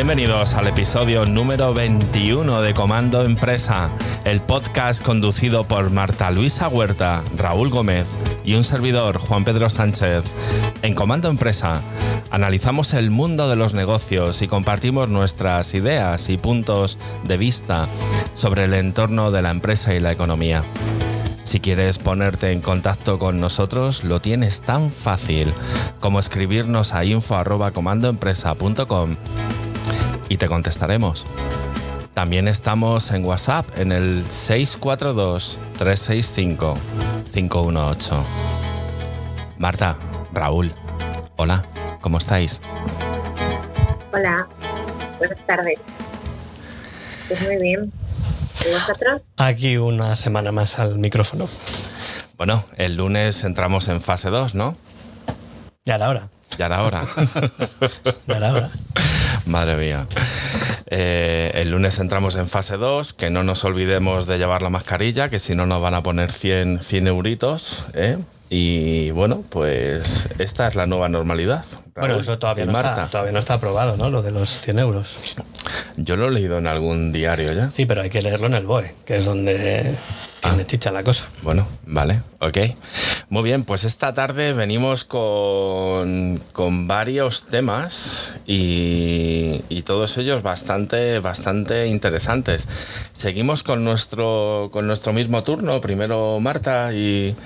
Bienvenidos al episodio número 21 de Comando Empresa, el podcast conducido por Marta Luisa Huerta, Raúl Gómez y un servidor, Juan Pedro Sánchez. En Comando Empresa analizamos el mundo de los negocios y compartimos nuestras ideas y puntos de vista sobre el entorno de la empresa y la economía. Si quieres ponerte en contacto con nosotros, lo tienes tan fácil como escribirnos a info@comandoempresa.com y te contestaremos. También estamos en WhatsApp en el 642-365-518. Marta, Raúl, hola, ¿cómo estáis? Hola, buenas tardes. Pues muy bien. ¿Y vosotros? Aquí una semana más al micrófono. Bueno, el lunes entramos en fase 2, ¿no? Ya la hora. Ya la hora. Ya la hora. Madre mía. Eh, el lunes entramos en fase 2, que no nos olvidemos de llevar la mascarilla, que si no nos van a poner 100, 100 euritos. ¿eh? Y bueno, pues esta es la nueva normalidad. Bueno, Raúl eso todavía no, Marta. está, todavía no está aprobado, ¿no? Lo de los 100 euros. Yo lo he leído en algún diario ya. Sí, pero hay que leerlo en el BOE, que es donde tiene chicha la cosa. Bueno, vale, ok. Muy bien, pues esta tarde venimos con, con varios temas y, y todos ellos bastante, bastante interesantes. Seguimos con nuestro, con nuestro mismo turno. Primero Marta y...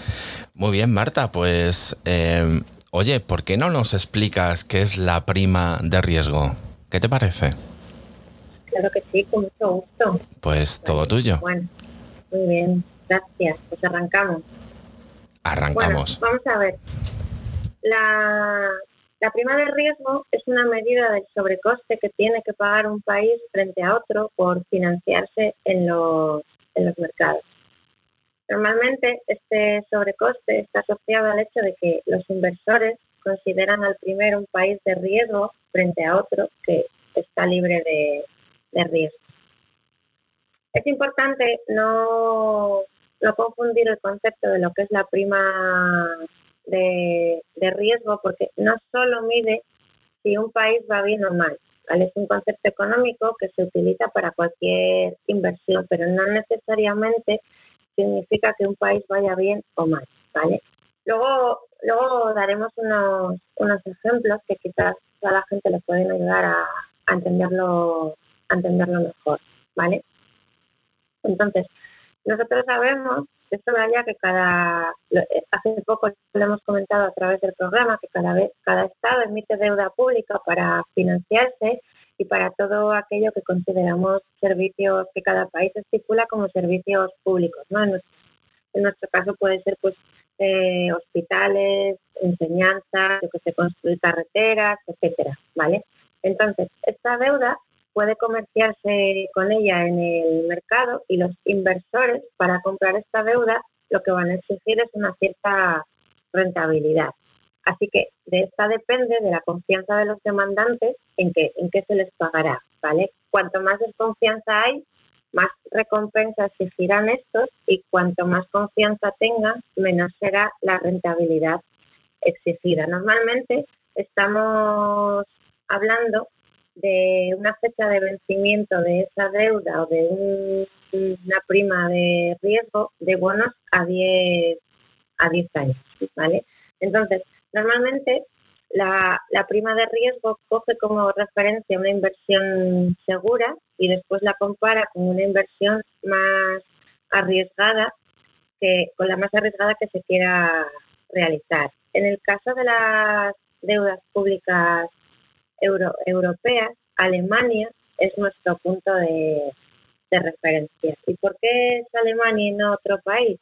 Muy bien, Marta, pues... eh, oye, ¿por qué no nos explicas qué es la prima de riesgo? ¿Qué te parece? Claro que sí, con mucho gusto. Pues todo tuyo. Bueno, muy bien, gracias. Pues arrancamos. Arrancamos. Bueno, vamos a ver. La, la prima de riesgo es una medida del sobrecoste que tiene que pagar un país frente a otro por financiarse en los, en los mercados. Normalmente este sobrecoste está asociado al hecho de que los inversores consideran al primero un país de riesgo frente a otro que está libre de, de riesgo. Es importante no, no confundir el concepto de lo que es la prima de, de riesgo porque no solo mide si un país va bien o mal. ¿vale? Es un concepto económico que se utiliza para cualquier inversión, pero no necesariamente significa que un país vaya bien o mal. ¿vale? Luego, luego daremos unos, unos ejemplos que quizás a la gente le pueden ayudar a, a entenderlo, entenderlo mejor. ¿vale? Entonces, nosotros sabemos, esto ya que cada, lo- eh, hace poco lo hemos comentado a través del programa, que cada vez, cada estado emite deuda pública para financiarse y para todo aquello que consideramos servicios que cada país estipula como servicios públicos, ¿no? En nuestro, caso puede ser pues eh, hospitales, enseñanza, yo que sé, construir carreteras, etcétera, ¿vale? Entonces, esta deuda puede comerciarse con ella en el mercado y los inversores para comprar esta deuda lo que van a exigir es una cierta rentabilidad. Así que de esta depende de la confianza de los demandantes en que en qué se les pagará, ¿vale? Cuanto más desconfianza hay, más recompensa exigirán estos y cuanto más confianza tengan, menos será la rentabilidad exigida. Normalmente estamos hablando de una fecha de vencimiento de esa deuda o de un- una prima de riesgo de bonos a 10, a 10 años, ¿vale? Entonces, normalmente la, la prima de riesgo coge como referencia una inversión segura y después la compara con una inversión más arriesgada que con la más arriesgada que se quiera realizar. En el caso de las deudas públicas euro- europeas, Alemania es nuestro punto de, de referencia. ¿Y por qué es Alemania y no otro país?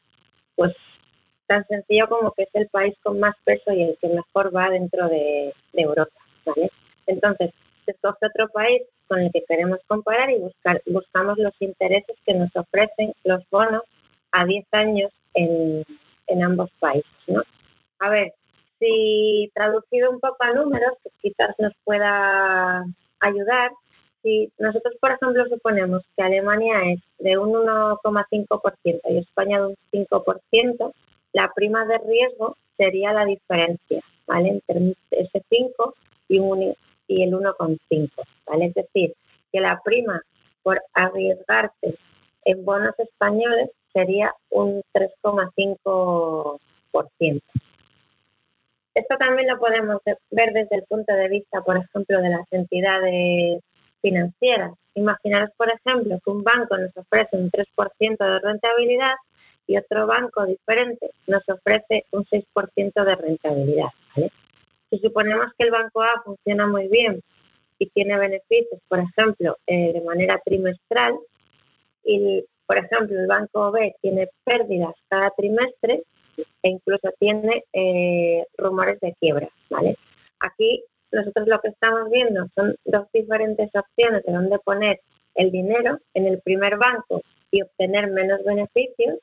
Pues tan sencillo como que es el país con más peso y el que mejor va dentro de, de Europa. ¿vale? Entonces, se escoge otro país con el que queremos comparar y buscar, buscamos los intereses que nos ofrecen los bonos a 10 años en, en ambos países. ¿no? A ver, si traducido un poco a números, que quizás nos pueda ayudar, si nosotros, por ejemplo, suponemos que Alemania es de un 1,5% y España de un 5%, la prima de riesgo sería la diferencia, ¿vale? Entre ese 5 y un, y el 1,5, ¿vale? Es decir, que la prima por arriesgarse en bonos españoles sería un 3,5%. Esto también lo podemos ver desde el punto de vista, por ejemplo, de las entidades financieras. Imaginaros, por ejemplo, que un banco nos ofrece un 3% de rentabilidad y otro banco diferente nos ofrece un 6% de rentabilidad. Si suponemos que el banco A funciona muy bien y tiene beneficios, por ejemplo, eh, de manera trimestral, y por ejemplo el banco B tiene pérdidas cada trimestre e incluso tiene eh, rumores de quiebra, ¿vale? Aquí nosotros lo que estamos viendo son dos diferentes opciones de dónde poner el dinero en el primer banco y obtener menos beneficios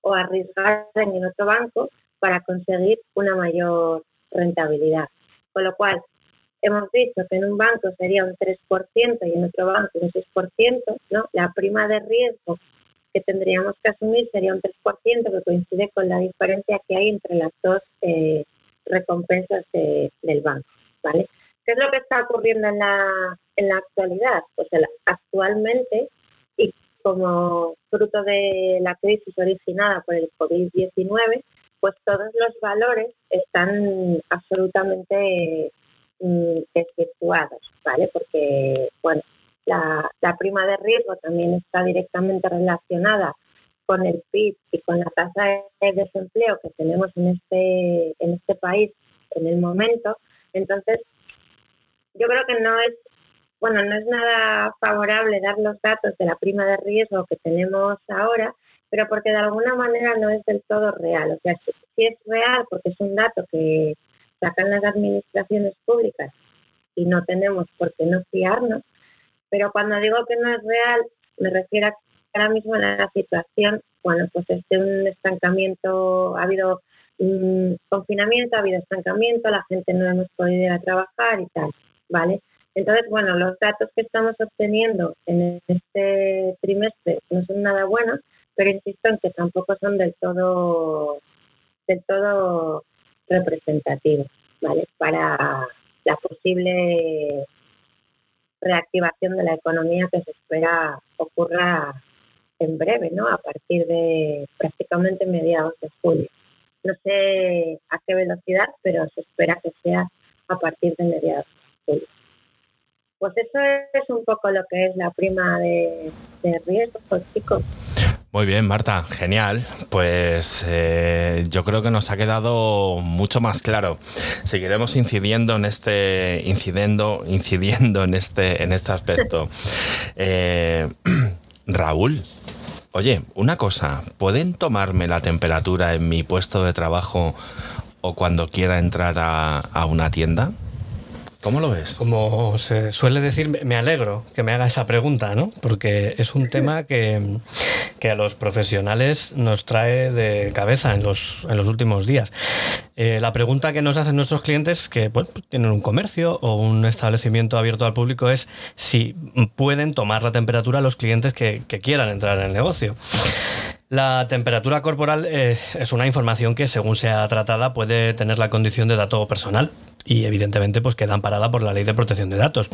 o arriesgar en el otro banco para conseguir una mayor rentabilidad. Con lo cual, hemos visto que en un banco sería un 3% y en otro banco un 6%, ¿no? La prima de riesgo que tendríamos que asumir sería un 3% que coincide con la diferencia que hay entre las dos eh, recompensas del banco, ¿vale? ¿Qué es lo que está ocurriendo en la, en la actualidad? Pues actualmente, y como fruto de la crisis originada por el COVID-19, pues todos los valores están absolutamente mm, desvirtuados, ¿vale? Porque, bueno, la, prima de riesgo también está directamente relacionada con el PIB y con la tasa de desempleo que tenemos en este, en este país en el momento. Entonces, yo creo que no es, bueno, no es nada favorable dar los datos de la prima de riesgo que tenemos ahora, pero porque de alguna manera no es del todo real. O sea, si, es real porque es un dato que sacan las administraciones públicas y no tenemos por qué no fiarnos, pero cuando digo que no es real, me refiero a ahora mismo la situación, bueno, pues es de un estancamiento, ha habido un confinamiento, ha habido estancamiento, la gente no hemos podido ir a trabajar y tal, ¿vale? Entonces, bueno, los datos que estamos obteniendo en este trimestre no son nada buenos, pero insisto en que tampoco son del todo del todo representativos, ¿vale? Para la posible reactivación de la economía que se espera ocurra en breve, ¿no? A partir de prácticamente mediados de julio. No sé a qué velocidad, pero se espera que sea a partir de mediados de julio. Pues eso es un poco lo que es la prima de, de riesgo, chicos. Muy bien, Marta, genial. Pues eh, yo creo que nos ha quedado mucho más claro. Seguiremos incidiendo en este, incidiendo, incidiendo en este, en este aspecto. Eh, Raúl, oye, una cosa, ¿pueden tomarme la temperatura en mi puesto de trabajo o cuando quiera entrar a una tienda? ¿Cómo lo ves? Como se suele decir, me alegro que me haga esa pregunta, ¿no? Porque es un tema que, a los profesionales nos trae de cabeza en los, en los últimos días. Eh, la pregunta que nos hacen nuestros clientes que pues, tienen un comercio o un establecimiento abierto al público es si pueden tomar la temperatura a los clientes que, quieran entrar en el negocio. La temperatura corporal eh, es una información que, según sea tratada, puede tener la condición de dato personal y evidentemente pues queda amparada por la ley de protección de datos.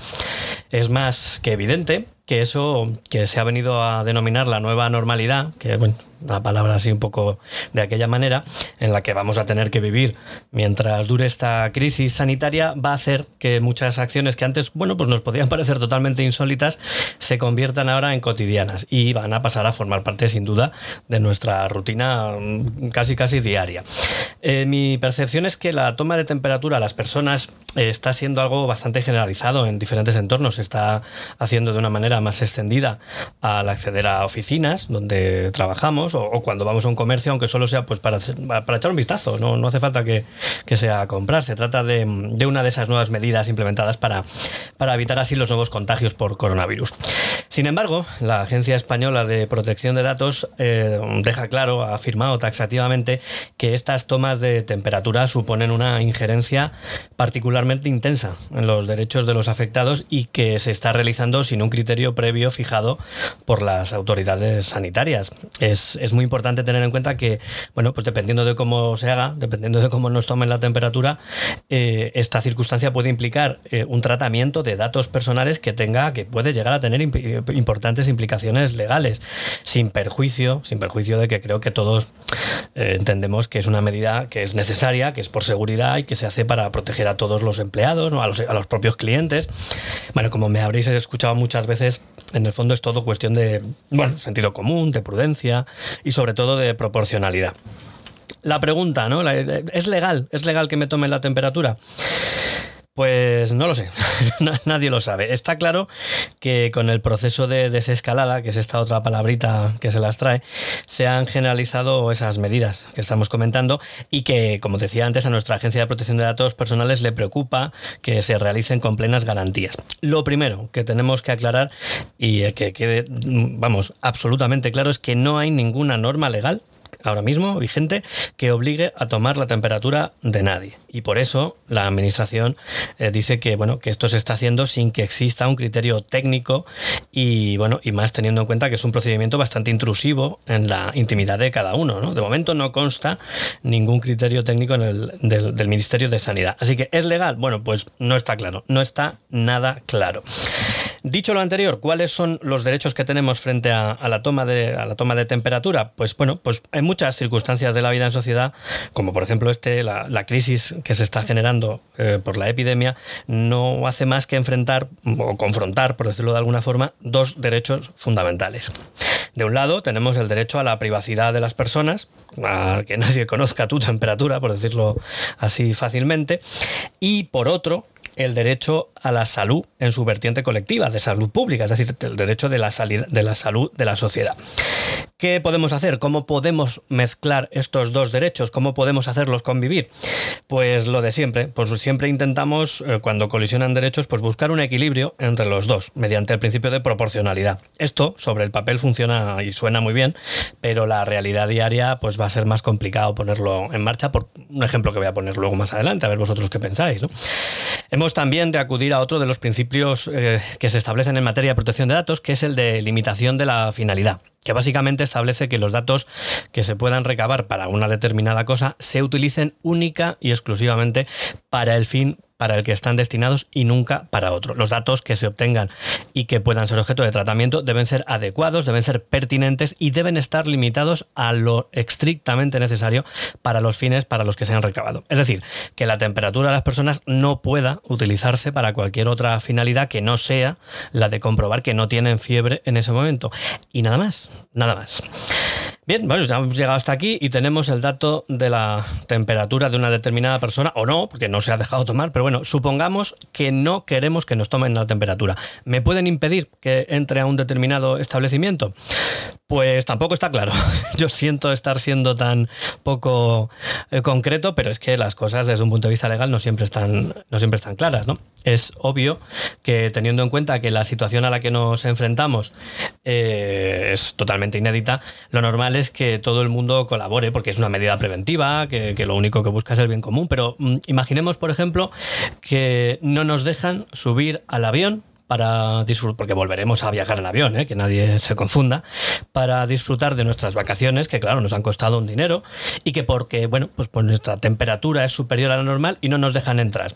Es más que evidente que eso que se ha venido a denominar la nueva normalidad, que bueno, una palabra así un poco de aquella manera, en la que vamos a tener que vivir mientras dure esta crisis sanitaria, va a hacer que muchas acciones que antes, bueno, pues nos podían parecer totalmente insólitas, se conviertan ahora en cotidianas y van a pasar a formar parte, sin duda, de nuestra rutina mm, casi casi diaria. Eh, mi percepción es que la toma de temperatura a las personas eh, está siendo algo bastante generalizado en diferentes entornos, se está haciendo de una manera más extendida al acceder a oficinas donde trabajamos, o, cuando vamos a un comercio, aunque solo sea pues para, para echar un vistazo, no, no hace falta que, que, sea comprar, se trata de, de, una de esas nuevas medidas implementadas para, para evitar así los nuevos contagios por coronavirus. Sin embargo, la Agencia Española de Protección de Datos eh, deja claro, ha afirmado taxativamente, que estas tomas de temperatura suponen una injerencia particularmente intensa en los derechos de los afectados y que se está realizando sin un criterio previo fijado por las autoridades sanitarias. Es, muy importante tener en cuenta que, bueno, pues dependiendo de cómo se haga, dependiendo de cómo nos tomen la temperatura, eh, esta circunstancia puede implicar eh, un tratamiento de datos personales que tenga, que puede llegar a tener importantes implicaciones legales, sin perjuicio, sin perjuicio de que creo que todos eh, entendemos que es una medida que es necesaria, que es por seguridad y que se hace para proteger a todos los empleados, a, los, a los propios clientes. Bueno, como me habréis escuchado muchas veces, en el fondo es todo cuestión de bueno, sentido común, de prudencia y sobre todo de proporcionalidad. La pregunta, ¿no? ¿Es legal? ¿Es legal que me tome la temperatura? Pues no lo sé, nadie lo sabe. Está claro que con el proceso de desescalada, que es esta otra palabrita que se las trae, se han generalizado esas medidas que estamos comentando y que, como decía antes, a nuestra Agencia de Protección de Datos Personales le preocupa que se realicen con plenas garantías. Lo primero que tenemos que aclarar y que quede, vamos, absolutamente claro es que no hay ninguna norma legal ahora mismo vigente que obligue a tomar la temperatura de nadie. Y por eso la administración eh, dice que bueno, que esto se está haciendo sin que exista un criterio técnico y bueno, y más teniendo en cuenta que es un procedimiento bastante intrusivo en la intimidad de cada uno. De momento no consta ningún criterio técnico en el, del, Ministerio de Sanidad. Así que ¿es legal? Bueno, pues no está claro, no está nada claro. Dicho lo anterior, ¿cuáles son los derechos que tenemos frente a, la, toma de, la toma de temperatura? Pues bueno, pues hay muchas circunstancias de la vida en sociedad, como por ejemplo este, la, crisis que se está generando eh, por la epidemia, no hace más que enfrentar o confrontar, por decirlo de alguna forma, dos derechos fundamentales. De un lado tenemos el derecho a la privacidad de las personas, a que nadie conozca tu temperatura, por decirlo así fácilmente, y por otro el derecho a la salud en su vertiente colectiva, de salud pública, es decir, el derecho de la, salud de la sociedad. ¿Qué podemos hacer? ¿Cómo podemos mezclar estos dos derechos? ¿Cómo podemos hacerlos convivir? Pues lo de siempre, pues siempre intentamos, eh, cuando colisionan derechos, pues buscar un equilibrio entre los dos, mediante el principio de proporcionalidad. Esto sobre el papel funciona y suena muy bien, pero la realidad diaria pues va a ser más complicado ponerlo en marcha por un ejemplo que voy a poner luego más adelante, a ver vosotros qué pensáis. Hemos también de acudir a otro de los principios eh, que se establecen en materia de protección de datos, que es el de limitación de la finalidad que básicamente establece que los datos que se puedan recabar para una determinada cosa se utilicen única y exclusivamente para el fin para el que están destinados y nunca para otro. Los datos que se obtengan y que puedan ser objeto de tratamiento deben ser adecuados, deben ser pertinentes y deben estar limitados a lo estrictamente necesario para los fines para los que se han recabado. Es decir, que la temperatura de las personas no pueda utilizarse para cualquier otra finalidad que no sea la de comprobar que no tienen fiebre en ese momento. Y nada más, nada más. Bien, bueno, ya hemos llegado hasta aquí y tenemos el dato de la temperatura de una determinada persona, o no, porque no se ha dejado tomar, pero bueno, supongamos que no queremos que nos tomen la temperatura. ¿Me pueden impedir que entre a un determinado establecimiento? Pues tampoco está claro. Yo siento estar siendo tan poco eh, concreto, pero es que las cosas desde un punto de vista legal no siempre están, no siempre están claras, ¿no? Es obvio que teniendo en cuenta que la situación a la que nos enfrentamos eh, es totalmente inédita, lo normal es que todo el mundo colabore, porque es una medida preventiva, que, lo único que busca es el bien común. Pero mm, imaginemos, por ejemplo, que no nos dejan subir al avión para disfrutar, porque volveremos a viajar en avión, ¿eh? que nadie se confunda, para disfrutar de nuestras vacaciones, que claro, nos han costado un dinero, y que porque, bueno, pues, pues nuestra temperatura es superior a la normal y no nos dejan entrar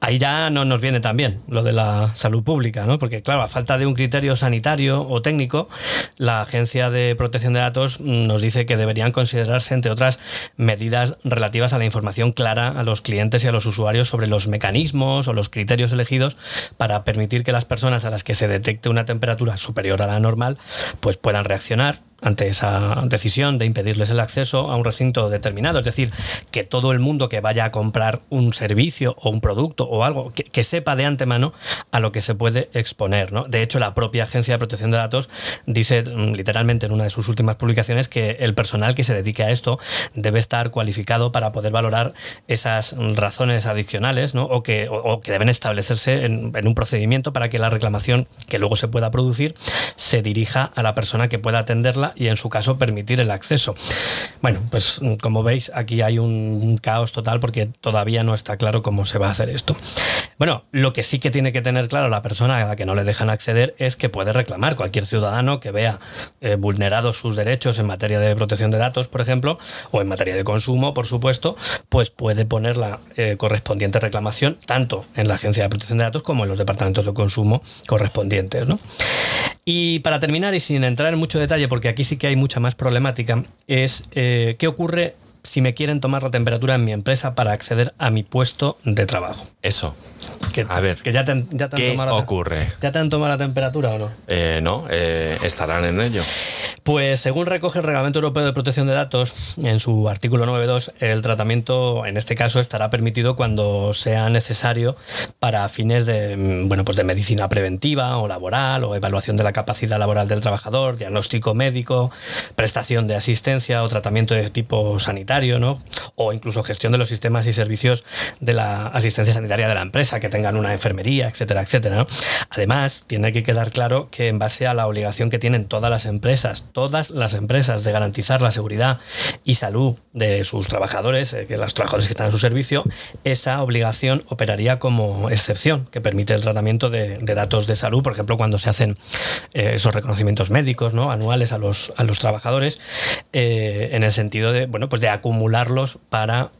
ahí ya no nos viene tan bien lo de la salud pública, ¿no? Porque, claro, a falta de un criterio sanitario o técnico, la Agencia de Protección de Datos nos dice que deberían considerarse, entre otras, medidas relativas a la información clara a los clientes y a los usuarios sobre los mecanismos o los criterios elegidos para permitir que las personas a las que se detecte una temperatura superior a la normal, pues puedan reaccionar ante esa decisión de impedirles el acceso a un recinto determinado. Es decir, que todo el mundo que vaya a comprar un servicio o un producto o algo, que, sepa de antemano a lo que se puede exponer. ¿no? De hecho, la propia Agencia de Protección de Datos dice mm, literalmente en una de sus últimas publicaciones que el personal que se dedique a esto debe estar cualificado para poder valorar esas razones adicionales ¿no? o, que, que deben establecerse en un procedimiento para que la reclamación que luego se pueda producir se dirija a la persona que pueda atenderla y en su caso permitir el acceso. Bueno, pues como veis aquí hay un caos total porque todavía no está claro cómo se va a hacer esto. Bueno, lo que sí que tiene que tener claro la persona a la que no le dejan acceder es que puede reclamar cualquier ciudadano que vea eh, vulnerados sus derechos en materia de protección de datos, por ejemplo, o en materia de consumo, por supuesto, pues puede poner la eh, correspondiente reclamación tanto en la Agencia de Protección de Datos como en los departamentos de consumo correspondientes. ¿no? Y para terminar, y sin entrar en mucho detalle, porque aquí sí que hay mucha más problemática, es eh, qué ocurre si me quieren tomar la temperatura en mi empresa para acceder a mi puesto de trabajo. Eso. Que, a ver, que ya te, ya ¿qué ocurre? ¿Ya te han tomado la temperatura o no? Eh, no, eh, estarán en ello. Pues según recoge el Reglamento Europeo de Protección de Datos, en su artículo 9.2, el tratamiento en este caso estará permitido cuando sea necesario para fines de, mm, bueno, pues de medicina preventiva o laboral o evaluación de la capacidad laboral del trabajador, diagnóstico médico, prestación de asistencia o tratamiento de tipo sanitario, ¿no? o incluso gestión de los sistemas y servicios de la asistencia sanitaria de la empresa, que tengan una enfermería, etcétera, etcétera. Además, tiene que quedar claro que en base a la obligación que tienen todas las empresas, todas las empresas de garantizar la seguridad y salud de sus trabajadores, eh, que los trabajadores que están en su servicio, esa obligación operaría como excepción que permite el tratamiento de, datos de salud, por ejemplo, cuando se hacen eh, esos reconocimientos médicos ¿no? anuales a los, a los trabajadores, eh, en el sentido de, bueno, pues de acumularlos para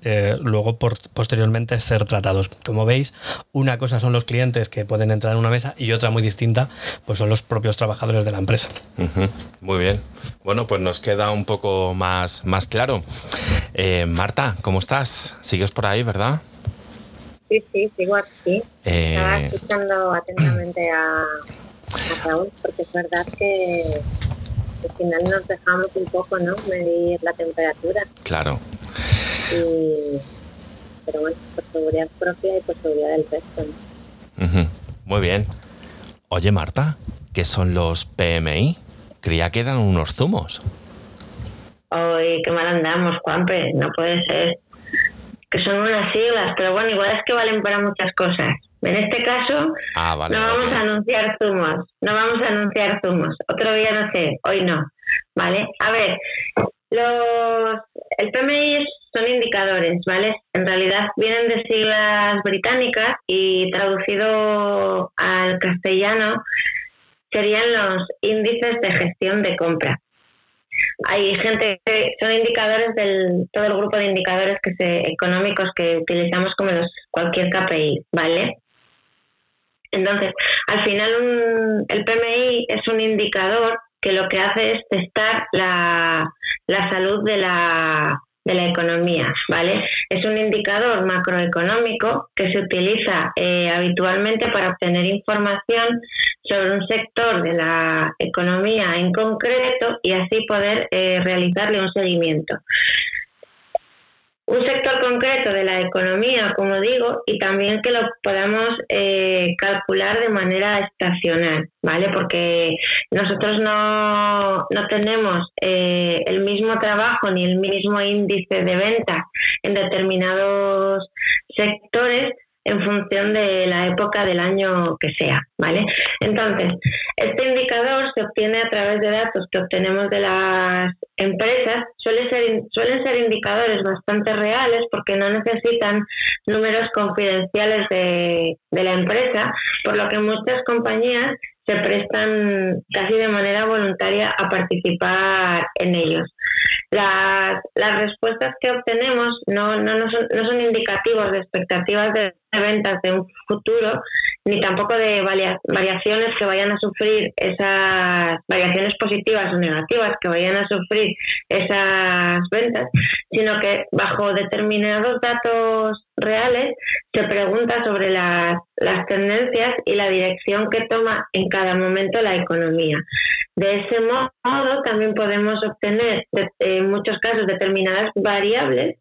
luego posteriormente ser tratados. Como veis, una cosa son los clientes que pueden entrar en una mesa y otra muy distinta, pues son los propios trabajadores de la empresa. Muy bien. Bueno, pues nos queda un poco más, más claro. Eh, Marta, ¿cómo estás? ¿Sigues por ahí, verdad? Sí, sí, sigo aquí. Eh, Estaba escuchando atentamente a, a, Raúl, porque es verdad que al final nos dejamos un poco, ¿no? Medir la temperatura. Claro. Pero bueno, por seguridad propia y por seguridad del resto. Muy bien. Oye, Marta, ¿qué son los PMI? Creía que eran unos zumos. Ay, qué mal andamos, Juanpe, no puede ser. Que son unas siglas, pero bueno, igual es que valen para muchas cosas. En este caso, ah, no vamos a anunciar zumos, no vamos a anunciar zumos. Otro día no sé, hoy no. ¿Vale? A ver, los, el PMI son indicadores, ¿vale? En realidad vienen de siglas británicas y traducido al castellano serían los índices de gestión de compra. Hay gente que son indicadores del todo el grupo de indicadores que se, económicos que utilizamos como los, cualquier KPI, ¿vale? Entonces, al final el PMI es un indicador que lo que hace es testar la, la salud de la, de la economía, ¿vale? Es un indicador macroeconómico que se utiliza eh, habitualmente para obtener información sobre un sector de la economía en concreto y así poder eh, realizarle un seguimiento un sector concreto de la economía, como digo, y también que lo podamos eh, calcular de manera estacional, ¿vale? Porque nosotros no, no tenemos eh, el mismo trabajo ni el mismo índice de venta en determinados sectores en función de la época del año que sea, ¿vale? Entonces, este indicador se obtiene a través de datos que obtenemos de las empresas, suelen ser, suelen ser indicadores bastante reales porque no necesitan números confidenciales de, de la empresa, por lo que muchas compañías se prestan casi de manera voluntaria a participar en ellos. Las, las respuestas que obtenemos no, no, no, son, no son indicativos de expectativas de ventas de un futuro, ni tampoco de variaciones que vayan a sufrir esas variaciones positivas o negativas que vayan a sufrir esas ventas, sino que bajo determinados datos reales, se pregunta sobre las, tendencias y la dirección que toma en cada momento la economía. De ese modo, también podemos obtener, en muchos casos, determinadas variables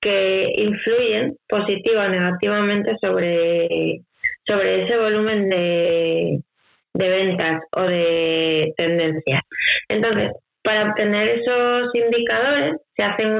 que influyen positiva o negativamente sobre, sobre ese volumen de, de ventas o de tendencias. Entonces, para obtener esos indicadores se hacen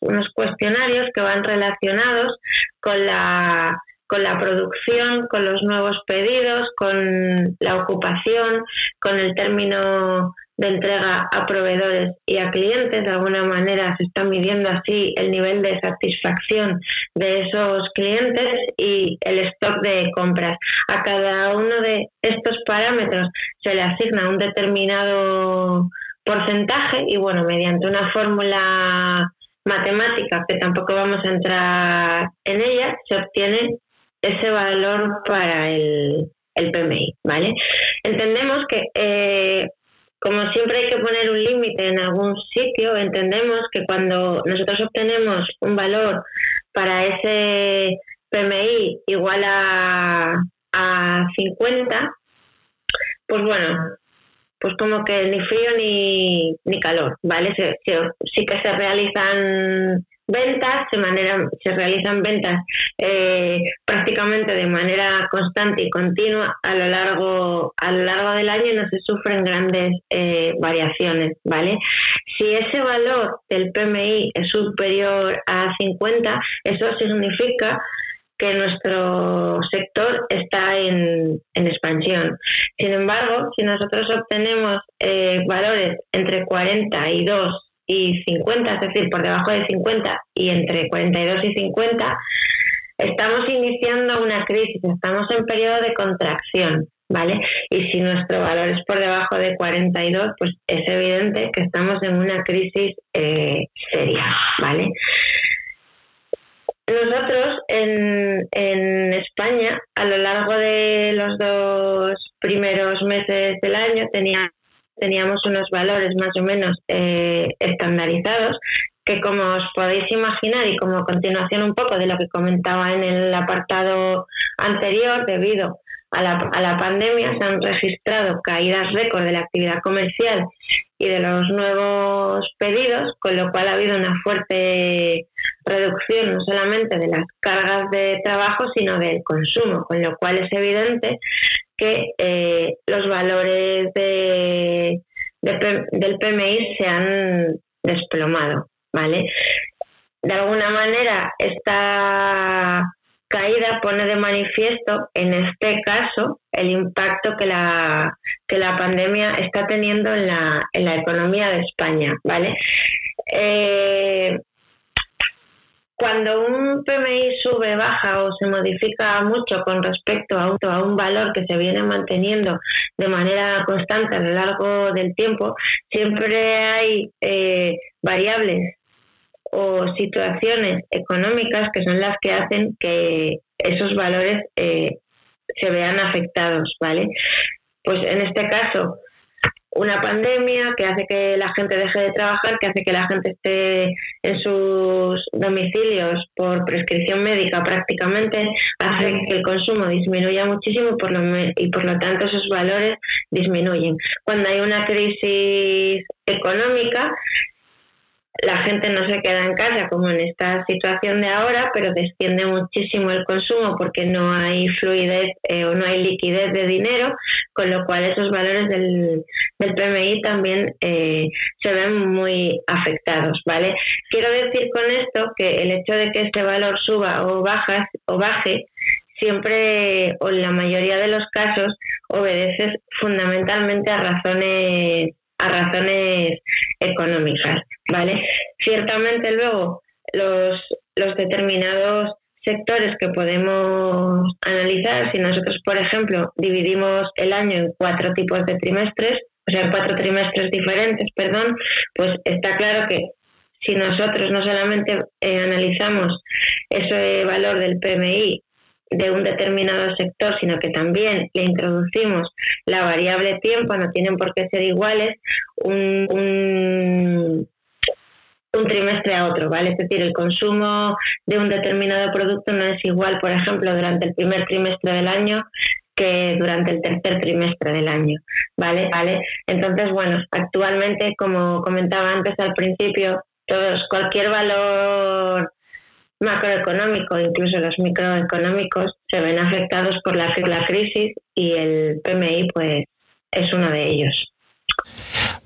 unos cuestionarios que van relacionados con la, con la producción, con los nuevos pedidos, con la ocupación, con el término de entrega a proveedores y a clientes. De alguna manera se está midiendo así el nivel de satisfacción de esos clientes y el stock de compras. A cada uno de estos parámetros se le asigna un determinado porcentaje y bueno, mediante una fórmula matemática que tampoco vamos a entrar en ella, se obtiene ese valor para el, PMI, ¿vale? Entendemos que eh, como siempre hay que poner un límite en algún sitio, entendemos que cuando nosotros obtenemos un valor para ese PMI igual a, a 50, pues bueno, pues como que ni frío ni, ni calor, ¿vale? sí que se realizan ventas, se, manera, se realizan ventas eh, prácticamente de manera constante y continua a lo largo, a lo largo del año y no se sufren grandes eh, variaciones, ¿vale? Si ese valor del PMI es superior a 50, eso significa que nuestro sector está en, expansión. Sin embargo, si nosotros obtenemos eh, valores entre 42 y 50, es decir, por debajo de 50 y entre 42 y 50, estamos iniciando una crisis, estamos en periodo de contracción, ¿vale? Y si nuestro valor es por debajo de 42, pues es evidente que estamos en una crisis eh, seria, ¿vale? Nosotros en, en, España, a lo largo de los dos primeros meses del año, teníamos, teníamos unos valores más o menos eh, estandarizados que como os podéis imaginar y como continuación un poco de lo que comentaba en el apartado anterior, debido a la, a la pandemia se han registrado caídas récord de la actividad comercial y de los nuevos pedidos, con lo cual ha habido una fuerte reducción no solamente de las cargas de trabajo, sino del consumo, con lo cual es evidente que eh, los valores de, del PMI se han desplomado, ¿vale? De alguna manera, esta caída pone de manifiesto, en este caso, el impacto que la, que la pandemia está teniendo en la, en la economía de España, ¿vale? Eh, cuando un PMI sube, baja o se modifica mucho con respecto a un, valor que se viene manteniendo de manera constante a lo largo del tiempo, siempre hay eh, variables o situaciones económicas que son las que hacen que esos valores eh, se vean afectados, ¿vale? Pues en este caso, una pandemia que hace que la gente deje de trabajar, que hace que la gente esté en sus domicilios por prescripción médica prácticamente, hace que el consumo disminuya muchísimo por lo y por lo tanto esos valores disminuyen. Cuando hay una crisis económica, la gente no se queda en casa como en esta situación de ahora, pero desciende muchísimo el consumo porque no hay fluidez eh, o no hay liquidez de dinero, con lo cual esos valores del, del PMI también eh, se ven muy afectados, ¿vale? Quiero decir con esto que el hecho de que este valor suba o baja o baje siempre o en la mayoría de los casos obedece fundamentalmente a razones a razones económicas, ¿vale? Ciertamente luego los, los determinados sectores que podemos analizar, si nosotros, por ejemplo, dividimos el año en cuatro tipos de trimestres, o sea, cuatro trimestres diferentes, perdón, pues está claro que si nosotros no solamente eh, analizamos ese valor del PMI de un determinado sector, sino que también le introducimos la variable tiempo, no tienen por qué ser iguales, un, un trimestre a otro, ¿vale? Es decir, el consumo de un determinado producto no es igual, por ejemplo, durante el primer trimestre del año que durante el tercer trimestre del año, ¿vale? ¿vale? Entonces, bueno, actualmente, como comentaba antes al principio, todos, cualquier valor macroeconómico, incluso los microeconómicos, se ven afectados por la, la crisis y el PMI, pues, es uno de ellos.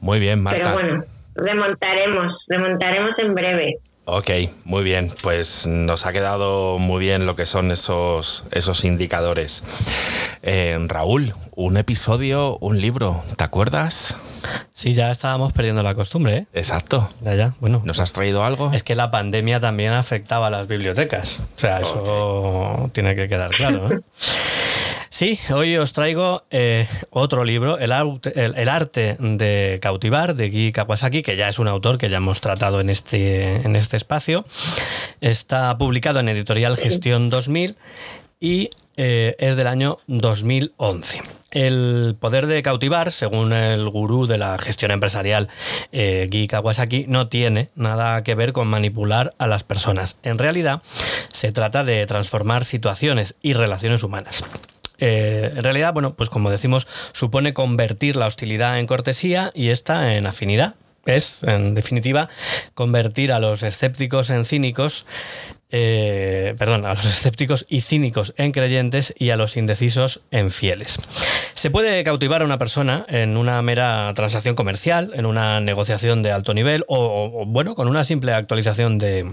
Muy bien, Marta. Pero bueno, remontaremos, remontaremos en breve. Ok, muy bien. Pues nos ha quedado muy bien lo que son esos, esos indicadores. Eh, Raúl, un episodio, un libro, ¿te acuerdas? Sí, ya estábamos perdiendo la costumbre, ¿eh? Exacto. Ya, ya. Bueno. ¿Nos has traído algo? Es que la pandemia también afectaba a las bibliotecas. O sea, eso tiene que quedar claro, ¿no? Sí, hoy os traigo eh, otro libro, el, arte de cautivar, de Guy Kawasaki, que ya es un autor que ya hemos tratado en este, en este espacio. Está publicado en Editorial Gestión 2000 y eh, es del año 2011. El poder de cautivar, según el gurú de la gestión empresarial eh, Guy Kawasaki, no tiene nada que ver con manipular a las personas. En realidad, se trata de transformar situaciones y relaciones humanas. Eh, en realidad, bueno, pues como decimos, supone convertir la hostilidad en cortesía y esta en afinidad. Es, en definitiva, convertir a los escépticos en cínicos eh, perdón, a los escépticos y cínicos en creyentes y a los indecisos en fieles. Se puede cautivar a una persona en una mera transacción comercial, en una negociación de alto nivel o, bueno, con una simple actualización de,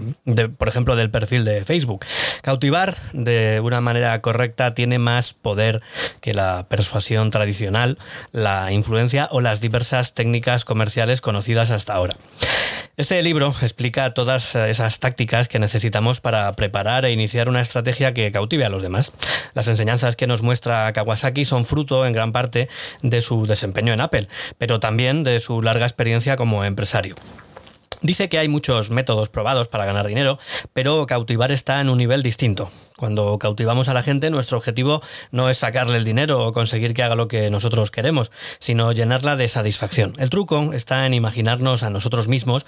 por ejemplo, del perfil de Facebook. Cautivar de una manera correcta tiene más poder que la persuasión tradicional, la influencia o las diversas técnicas comerciales conocidas hasta ahora. Este libro explica todas esas tácticas que necesitamos para preparar e iniciar una estrategia que cautive a los demás. Las enseñanzas que nos muestra Kawasaki son fruto en gran parte de su desempeño en Apple, pero también de su larga experiencia como empresario. Dice que hay muchos métodos probados para ganar dinero, pero cautivar está en un nivel distinto. Cuando cautivamos a la gente, nuestro objetivo no es sacarle el dinero o conseguir que haga lo que nosotros queremos, sino llenarla de satisfacción. El truco está en imaginarnos a nosotros mismos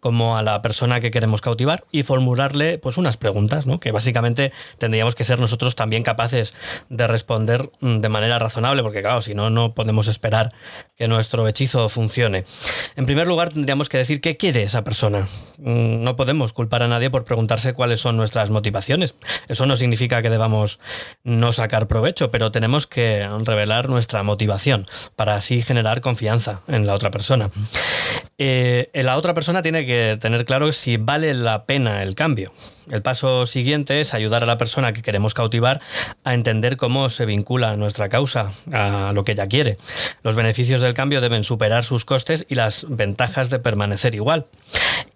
como a la persona que queremos cautivar y formularle pues unas preguntas, ¿no? que básicamente tendríamos que ser nosotros también capaces de responder mm, de manera razonable, porque claro, si no, no podemos esperar que nuestro hechizo funcione. En primer lugar, tendríamos que decir qué quiere esa persona. Mm, no podemos culpar a nadie por preguntarse cuáles son nuestras motivaciones. Eso no significa que debamos no sacar provecho, pero tenemos que revelar nuestra motivación para así generar confianza en la otra persona. Eh, la otra persona tiene que tener claro si vale la pena el cambio. El paso siguiente es ayudar a la persona que queremos cautivar a entender cómo se vincula nuestra causa a lo que ella quiere. Los beneficios del cambio deben superar sus costes y las ventajas de permanecer igual.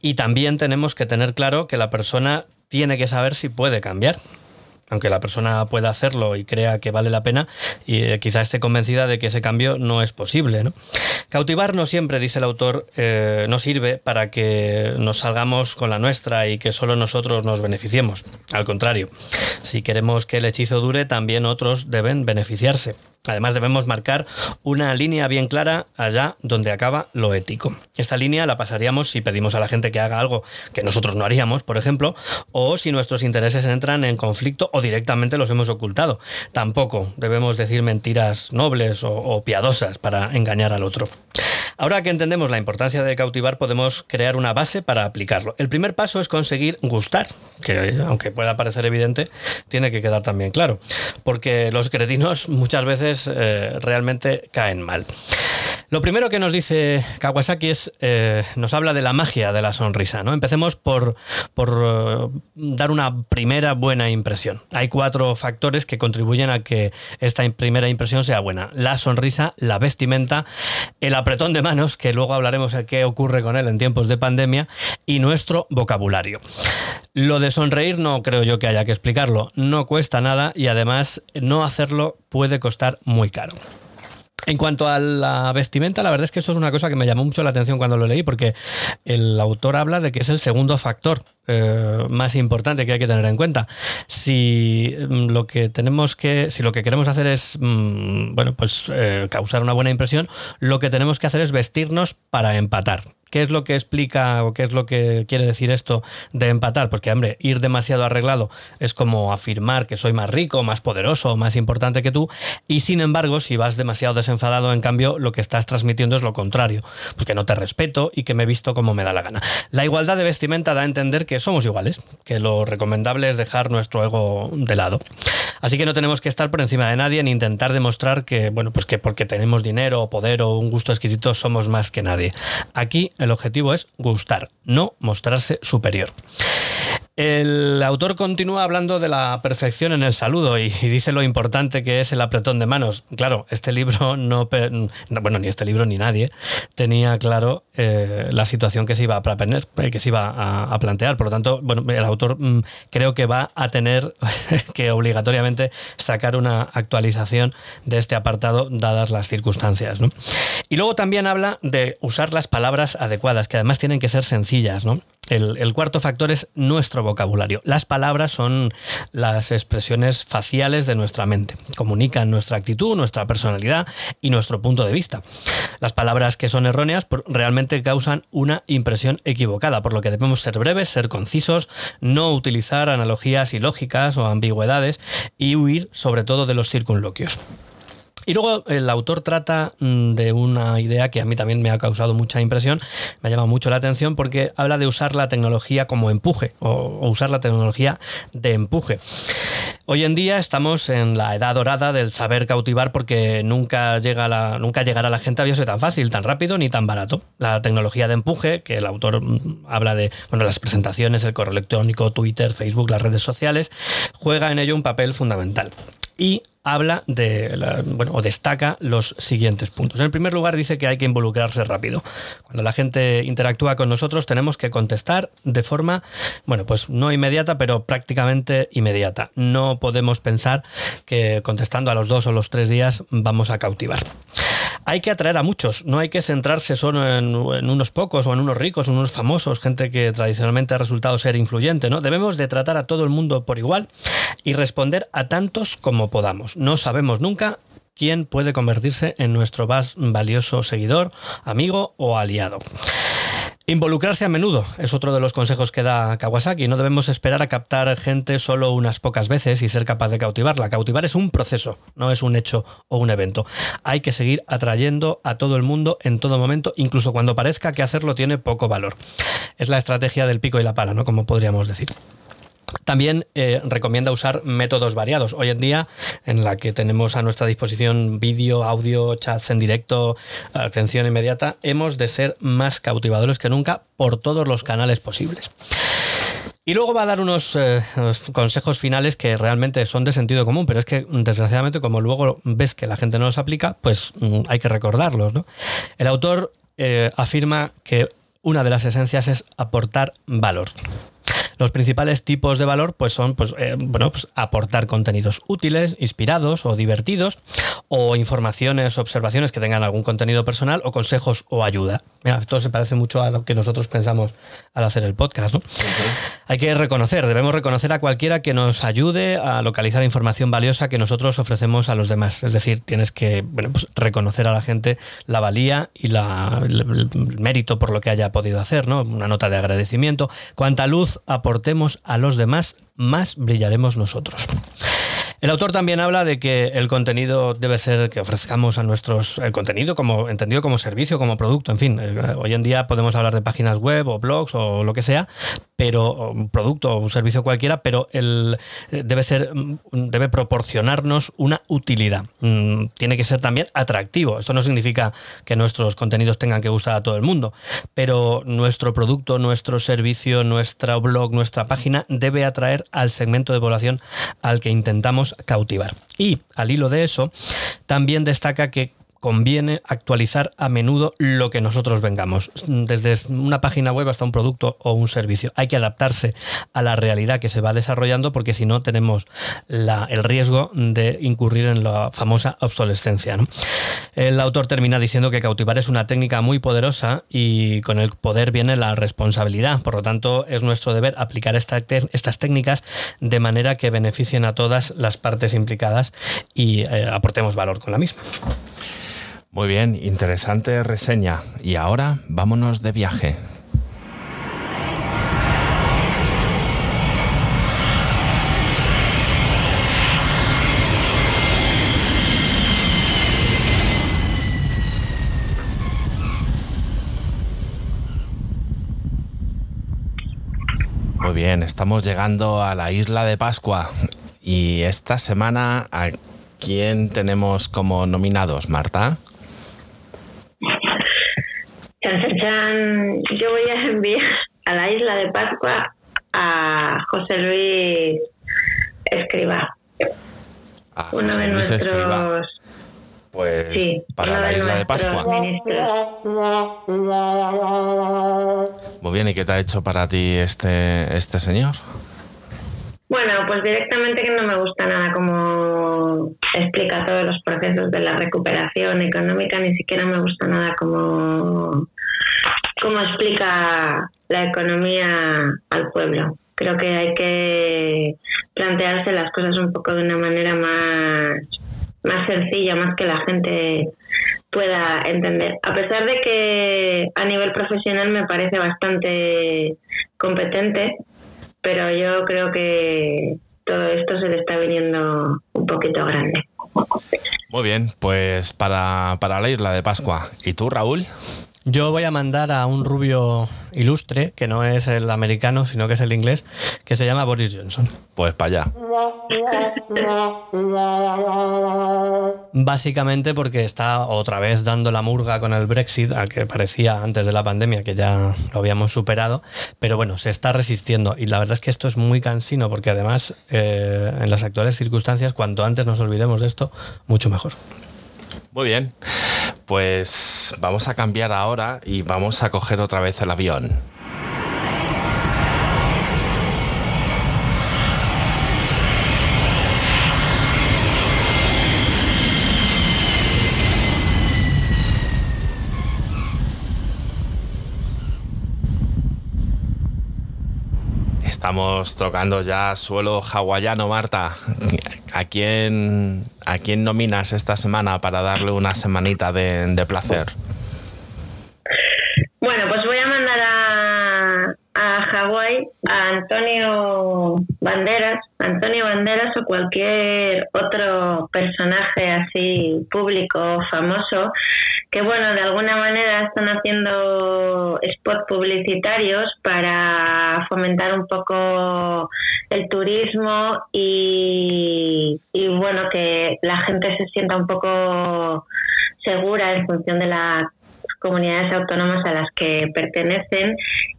Y también tenemos que tener claro que la persona tiene que saber si puede cambiar aunque la persona pueda hacerlo y crea que vale la pena, y eh, quizá esté convencida de que ese cambio no es posible. ¿no? Cautivar no siempre, dice el autor, eh, no sirve para que nos salgamos con la nuestra y que solo nosotros nos beneficiemos. Al contrario, si queremos que el hechizo dure, también otros deben beneficiarse. Además debemos marcar una línea bien clara allá donde acaba lo ético. Esta línea la pasaríamos si pedimos a la gente que haga algo que nosotros no haríamos, por ejemplo, o si nuestros intereses entran en conflicto o directamente los hemos ocultado. Tampoco debemos decir mentiras nobles o, piadosas para engañar al otro. Ahora que entendemos la importancia de cautivar, podemos crear una base para aplicarlo. El primer paso es conseguir gustar, que aunque pueda parecer evidente, tiene que quedar también claro, porque los cretinos muchas veces eh, realmente caen mal. Lo primero que nos dice Kawasaki es, eh, nos habla de la magia de la sonrisa. ¿no? Empecemos por, por eh, dar una primera buena impresión. Hay cuatro factores que contribuyen a que esta primera impresión sea buena. La sonrisa, la vestimenta, el apretón de que luego hablaremos de qué ocurre con él en tiempos de pandemia, y nuestro vocabulario. Lo de sonreír no creo yo que haya que explicarlo. No cuesta nada y además no hacerlo puede costar muy caro. En cuanto a la vestimenta, la verdad es que esto es una cosa que me llamó mucho la atención cuando lo leí, porque el autor habla de que es el segundo factor eh, más importante que hay que tener en cuenta. Si mm, lo que tenemos que, si lo que queremos hacer es, mm, bueno, pues eh, causar una buena impresión, lo que tenemos que hacer es vestirnos para empatar. ¿Qué es lo que explica o qué es lo que quiere decir esto de empatar? Porque, hombre, ir demasiado arreglado es como afirmar que soy más rico, más poderoso, más importante que tú. Y sin embargo, si vas demasiado desenfadado, en cambio, lo que estás transmitiendo es lo contrario. Pues que no te respeto y que me visto como me da la gana. La igualdad de vestimenta da a entender que somos iguales, que lo recomendable es dejar nuestro ego de lado. Así que no tenemos que estar por encima de nadie ni intentar demostrar que, bueno, pues que porque tenemos dinero poder o un gusto exquisito somos más que nadie. Aquí el objetivo es gustar, no mostrarse superior. El autor continúa hablando de la perfección en el saludo y, dice lo importante que es el apretón de manos. Claro, este libro no, bueno, ni este libro ni nadie tenía claro eh, la situación que se iba a eh, que se iba a, plantear. Por lo tanto, bueno, el autor mm, creo que va a tener que obligatoriamente sacar una actualización de este apartado dadas las circunstancias. Y luego también habla de usar las palabras adecuadas, que además tienen que ser sencillas. ¿no? El, cuarto factor es nuestro vocabulario. Las palabras son las expresiones faciales de nuestra mente. Comunican nuestra actitud, nuestra personalidad y nuestro punto de vista. Las palabras que son erróneas realmente causan una impresión equivocada, por lo que debemos ser breves, ser concisos, no utilizar analogías ilógicas o ambigüedades y huir sobre todo de los circunloquios. Y luego el autor trata mm, de una idea que a mí también me ha causado mucha impresión, me ha llamado mucho la atención porque habla de usar la tecnología como empuje o, usar la tecnología de empuje. Hoy en día estamos en la edad dorada del saber cautivar porque nunca, llega llegará la gente a ser tan fácil, tan rápido ni tan barato. La tecnología de empuje, que el autor mm, habla de bueno, las presentaciones, el correo electrónico, Twitter, Facebook, las redes sociales, juega en ello un papel fundamental. Y habla de, bueno, o destaca los siguientes puntos. En primer lugar, dice que hay que involucrarse rápido. Cuando la gente interactúa con nosotros, tenemos que contestar de forma, bueno, pues no inmediata, pero prácticamente inmediata. No podemos pensar que contestando a los dos o los tres días vamos a cautivar. Hay que atraer a muchos, no hay que centrarse solo en, unos pocos o en unos ricos, en unos famosos, gente que tradicionalmente ha resultado ser influyente, ¿no? Debemos de tratar a todo el mundo por igual y responder a tantos como podamos no sabemos nunca quién puede convertirse en nuestro más valioso seguidor, amigo o aliado. Involucrarse a menudo es otro de los consejos que da Kawasaki. No debemos esperar a captar gente solo unas pocas veces y ser capaz de cautivarla. Cautivar es un proceso, no es un hecho o un evento. Hay que seguir atrayendo a todo el mundo en todo momento, incluso cuando parezca que hacerlo tiene poco valor. Es la estrategia del pico y la pala, ¿no? Como podríamos decir. También eh, recomienda usar métodos variados. Hoy en día, en la que tenemos a nuestra disposición vídeo, audio, chats en directo, atención inmediata, hemos de ser más cautivadores que nunca por todos los canales posibles. Y luego va a dar unos, eh, consejos finales que realmente son de sentido común, pero es que desgraciadamente como luego ves que la gente no los aplica, pues mm, hay que recordarlos. El autor eh, afirma que una de las esencias es aportar valor. Los principales tipos de valor pues son pues, eh, bueno, pues aportar contenidos útiles, inspirados o divertidos, o informaciones, observaciones que tengan algún contenido personal, o consejos o ayuda. Mira, esto se parece mucho a lo que nosotros pensamos al hacer el podcast. Hay que reconocer, debemos reconocer a cualquiera que nos ayude a localizar información valiosa que nosotros ofrecemos a los demás. Es decir, tienes que bueno, pues reconocer a la gente la valía y la, el, mérito por lo que haya podido hacer, ¿no? Una nota de agradecimiento. Cuánta luz aportemos a los demás, más brillaremos nosotros. El autor también habla de que el contenido debe ser que ofrezcamos a nuestros el contenido como entendido como servicio, como producto, en fin. Eh, hoy en día podemos hablar de páginas web o blogs o lo que sea, pero un producto o un servicio cualquiera, pero el eh, debe ser mm, debe proporcionarnos una utilidad. Mm, tiene que ser también atractivo. Esto no significa que nuestros contenidos tengan que gustar a todo el mundo, pero nuestro producto, nuestro servicio, nuestro blog, nuestra página debe atraer al segmento de población al que intentamos cautivar. Y al hilo de eso, también destaca que conviene actualizar a menudo lo que nosotros vengamos, desde una página web hasta un producto o un servicio. Hay que adaptarse a la realidad que se va desarrollando porque si no tenemos el riesgo de incurrir en la famosa obsolescencia. El autor termina diciendo que cautivar es una técnica muy poderosa y con el poder viene la responsabilidad. Por lo tanto, es nuestro deber aplicar estas técnicas de manera que beneficien a todas las partes implicadas y eh, aportemos valor con la misma. Muy bien, interesante reseña. Y ahora vámonos de viaje. Muy bien, estamos llegando a la isla de Pascua y esta semana ¿a quién tenemos como nominados, Marta? Chan, Yo voy a enviar a la isla de Pascua a José Luis Escriba. A uno José de Luis nuestros Pues sí, para la de isla de Pascua. ministros. Muy bien, ¿y qué te ha hecho para ti este, este señor? Bueno, pues directamente que no me gusta nada cómo explica todos los procesos de la recuperación económica, ni siquiera me gusta nada cómo, cómo explica la economía al pueblo. Creo que hay que plantearse las cosas un poco de una manera más, más sencilla, más que la gente pueda entender. A pesar de que a nivel profesional me parece bastante competente, pero yo creo que todo esto se le está viniendo un poquito grande. Muy bien, pues para, para la isla de Pascua. ¿Y tú, Raúl? Yo voy a mandar a un rubio ilustre, que no es el americano, sino que es el inglés, que se llama Boris Johnson. Pues para allá. Básicamente porque está otra vez dando la murga con el Brexit, al que parecía antes de la pandemia que ya lo habíamos superado, pero bueno, se está resistiendo y la verdad es que esto es muy cansino porque además eh, en las actuales circunstancias, cuanto antes nos olvidemos de esto, mucho mejor. Muy bien. Pues vamos a cambiar ahora y vamos a coger otra vez el avión. Estamos tocando ya suelo hawaiano, Marta. ¿A quién, ¿A quién nominas esta semana para darle una semanita de, placer? Bueno, pues voy a mandar a, a Hawái a Antonio Banderas, Antonio Banderas o cualquier otro personaje así público famoso que bueno, de alguna manera están haciendo spots publicitarios para fomentar un poco el turismo y, y bueno, que la gente se sienta un poco segura en función de las comunidades autónomas a las que pertenecen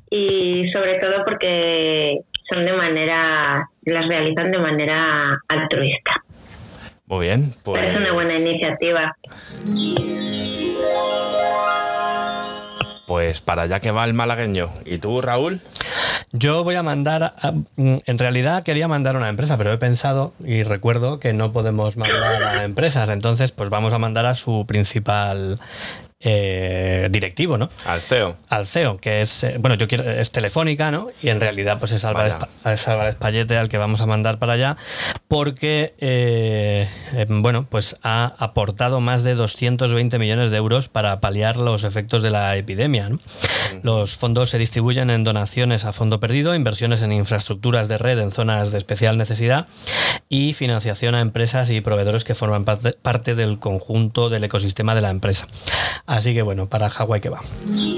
y sobre todo porque son de manera, las realizan de manera altruista. Muy bien, pues. Pero es una buena iniciativa. Pues para allá que va el malagueño. ¿Y tú, Raúl? Yo voy a mandar, a- mm, en realidad quería mandar a una empresa, pero he pensado y recuerdo que no podemos mandar a empresas, entonces pues vamos a mandar a su principal eh, directivo, ¿no? Al CEO. Al CEO, que es, eh, bueno, yo quiero, es telefónica, ¿no? Y en realidad pues es Álvarez, es Álvarez Payete al que vamos a mandar para allá, porque, eh, eh, bueno, pues ha aportado más de 220 millones de euros para paliar los efectos de la epidemia, ¿no? Los fondos se distribuyen en donaciones a fondo perdido, inversiones en infraestructuras de red en zonas de especial necesidad y financiación a empresas y proveedores que forman parte, parte del conjunto del ecosistema de la empresa. Así que bueno, para Hawái que va.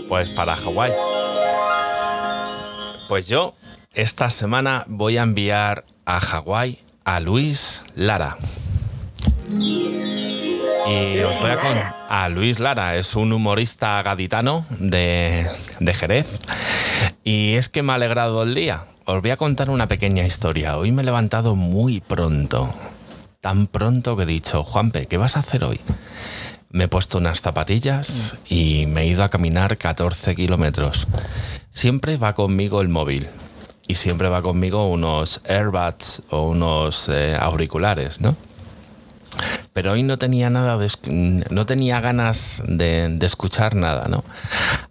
Pues para Hawái. Pues yo esta semana voy a enviar a Hawái a Luis Lara. Y os voy a contar. A Luis Lara es un humorista gaditano de, de Jerez. Y es que me ha alegrado el día. Os voy a contar una pequeña historia. Hoy me he levantado muy pronto. Tan pronto que he dicho, Juanpe, ¿qué vas a hacer hoy? Me he puesto unas zapatillas y me he ido a caminar 14 kilómetros. Siempre va conmigo el móvil y siempre va conmigo unos airbags o unos eh, auriculares, ¿no? Pero hoy no tenía nada no tenía ganas de, de escuchar nada, ¿no?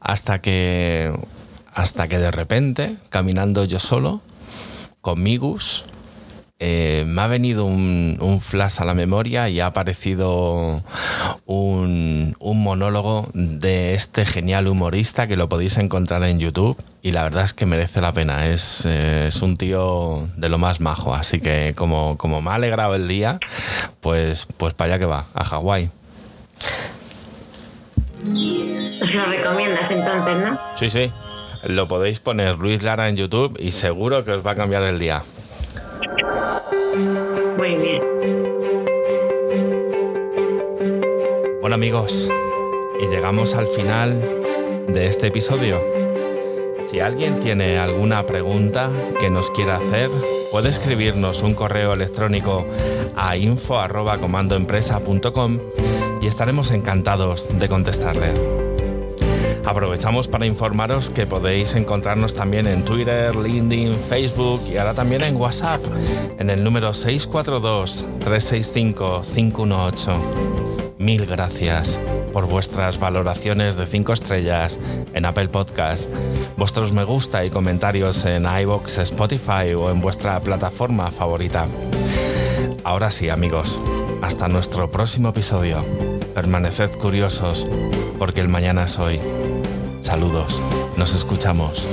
Hasta que hasta que de repente, caminando yo solo, con Migus, eh, me ha venido un, flash a la memoria y ha aparecido un, monólogo de este genial humorista que lo podéis encontrar en YouTube y la verdad es que merece la pena. Es, eh, un tío de lo más majo, así que como, como me ha alegrado el día, pues, pues para allá que va, a Hawái. Os lo recomiendas entonces, ¿no? Sí, sí. Lo podéis poner Luis Lara en YouTube y seguro que os va a cambiar el día. Muy bien. Bueno amigos, y llegamos al final de este episodio. Si alguien tiene alguna pregunta que nos quiera hacer, puede escribirnos un correo electrónico a info.comandoempresa.com y estaremos encantados de contestarle. Aprovechamos para informaros que podéis encontrarnos también en Twitter, LinkedIn, Facebook y ahora también en WhatsApp en el número 642-365-518. Mil gracias por vuestras valoraciones de 5 estrellas en Apple Podcast, vuestros me gusta y comentarios en iBox, Spotify o en vuestra plataforma favorita. Ahora sí, amigos, hasta nuestro próximo episodio. Permaneced curiosos, porque el mañana es hoy. Saludos, nos escuchamos.